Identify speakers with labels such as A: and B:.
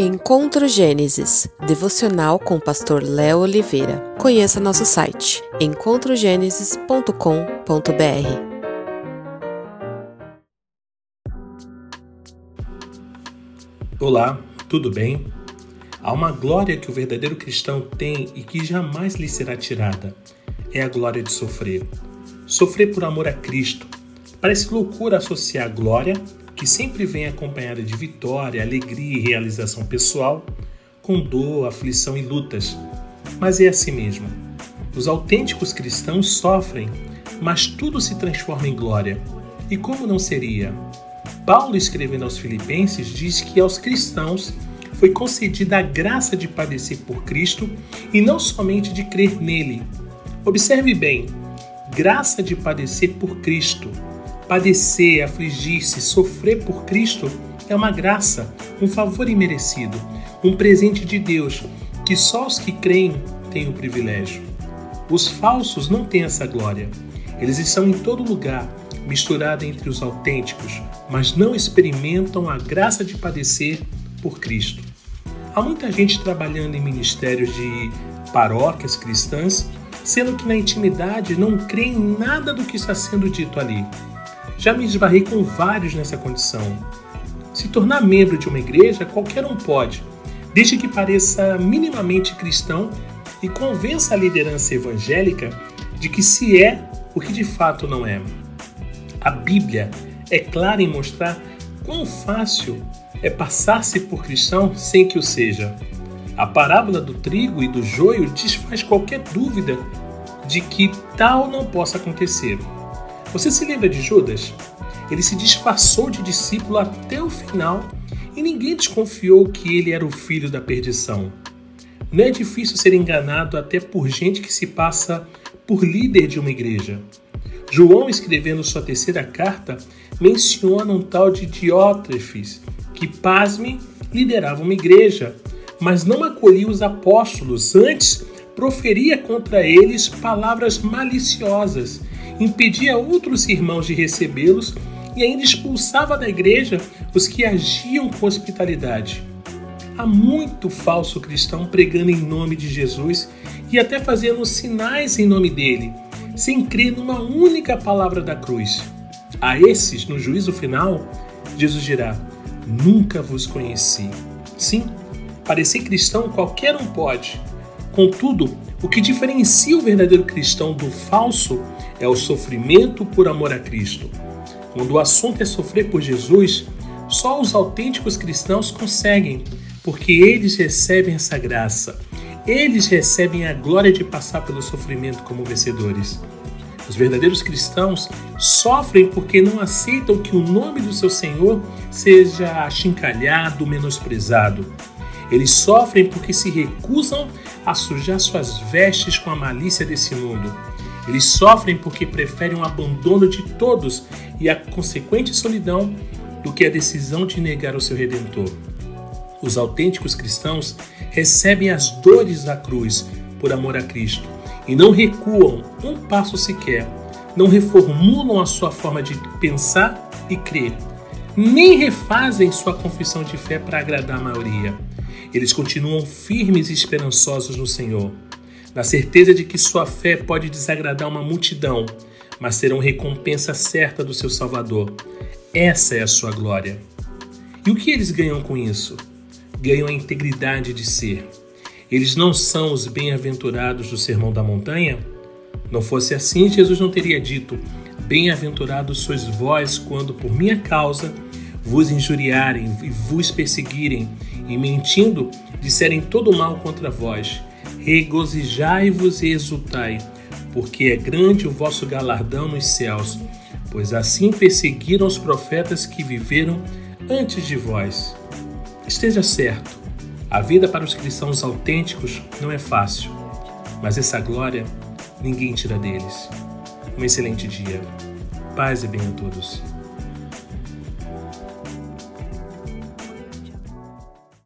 A: Encontro Gênesis, devocional com o pastor Léo Oliveira. Conheça nosso site encontrogenesis.com.br.
B: Olá, tudo bem? Há uma glória que o verdadeiro cristão tem e que jamais lhe será tirada. É a glória de sofrer. Sofrer por amor a Cristo. Parece loucura associar glória que sempre vem acompanhada de vitória, alegria e realização pessoal, com dor, aflição e lutas. Mas é assim mesmo. Os autênticos cristãos sofrem, mas tudo se transforma em glória. E como não seria? Paulo, escrevendo aos Filipenses, diz que aos cristãos foi concedida a graça de padecer por Cristo e não somente de crer nele. Observe bem: graça de padecer por Cristo Padecer, afligir-se, sofrer por Cristo é uma graça, um favor imerecido, um presente de Deus que só os que creem têm o privilégio. Os falsos não têm essa glória. Eles estão em todo lugar, misturados entre os autênticos, mas não experimentam a graça de padecer por Cristo. Há muita gente trabalhando em ministérios de paróquias cristãs, sendo que na intimidade não crê em nada do que está sendo dito ali já me esbarrei com vários nessa condição. Se tornar membro de uma igreja, qualquer um pode, desde que pareça minimamente cristão e convença a liderança evangélica de que se é o que de fato não é. A Bíblia é clara em mostrar quão fácil é passar-se por cristão sem que o seja. A parábola do trigo e do joio desfaz qualquer dúvida de que tal não possa acontecer. Você se lembra de Judas? Ele se disfarçou de discípulo até o final e ninguém desconfiou que ele era o filho da perdição. Não é difícil ser enganado até por gente que se passa por líder de uma igreja. João, escrevendo sua terceira carta, menciona um tal de Diótrefes, que, pasme, liderava uma igreja, mas não acolhia os apóstolos, antes proferia contra eles palavras maliciosas impedia outros irmãos de recebê-los e ainda expulsava da igreja os que agiam com hospitalidade. Há muito falso cristão pregando em nome de Jesus e até fazendo sinais em nome dele, sem crer numa única palavra da cruz. A esses, no juízo final, Jesus dirá: Nunca vos conheci. Sim, parecer cristão qualquer um pode. Contudo, o que diferencia o verdadeiro cristão do falso é o sofrimento por amor a Cristo. Quando o assunto é sofrer por Jesus, só os autênticos cristãos conseguem, porque eles recebem essa graça. Eles recebem a glória de passar pelo sofrimento como vencedores. Os verdadeiros cristãos sofrem porque não aceitam que o nome do seu Senhor seja achincalhado, menosprezado. Eles sofrem porque se recusam a sujar suas vestes com a malícia desse mundo. Eles sofrem porque preferem o abandono de todos e a consequente solidão do que a decisão de negar o seu redentor. Os autênticos cristãos recebem as dores da cruz por amor a Cristo e não recuam um passo sequer, não reformulam a sua forma de pensar e crer, nem refazem sua confissão de fé para agradar a maioria. Eles continuam firmes e esperançosos no Senhor, na certeza de que sua fé pode desagradar uma multidão, mas serão recompensa certa do seu Salvador. Essa é a sua glória. E o que eles ganham com isso? Ganham a integridade de ser. Eles não são os bem-aventurados do Sermão da Montanha? Não fosse assim, Jesus não teria dito: Bem-aventurados sois vós quando por minha causa vos injuriarem e vos perseguirem, e mentindo disserem todo mal contra vós. Regozijai-vos e exultai, porque é grande o vosso galardão nos céus, pois assim perseguiram os profetas que viveram antes de vós. Esteja certo, a vida para os cristãos autênticos não é fácil, mas essa glória ninguém tira deles. Um excelente dia. Paz e bem a todos.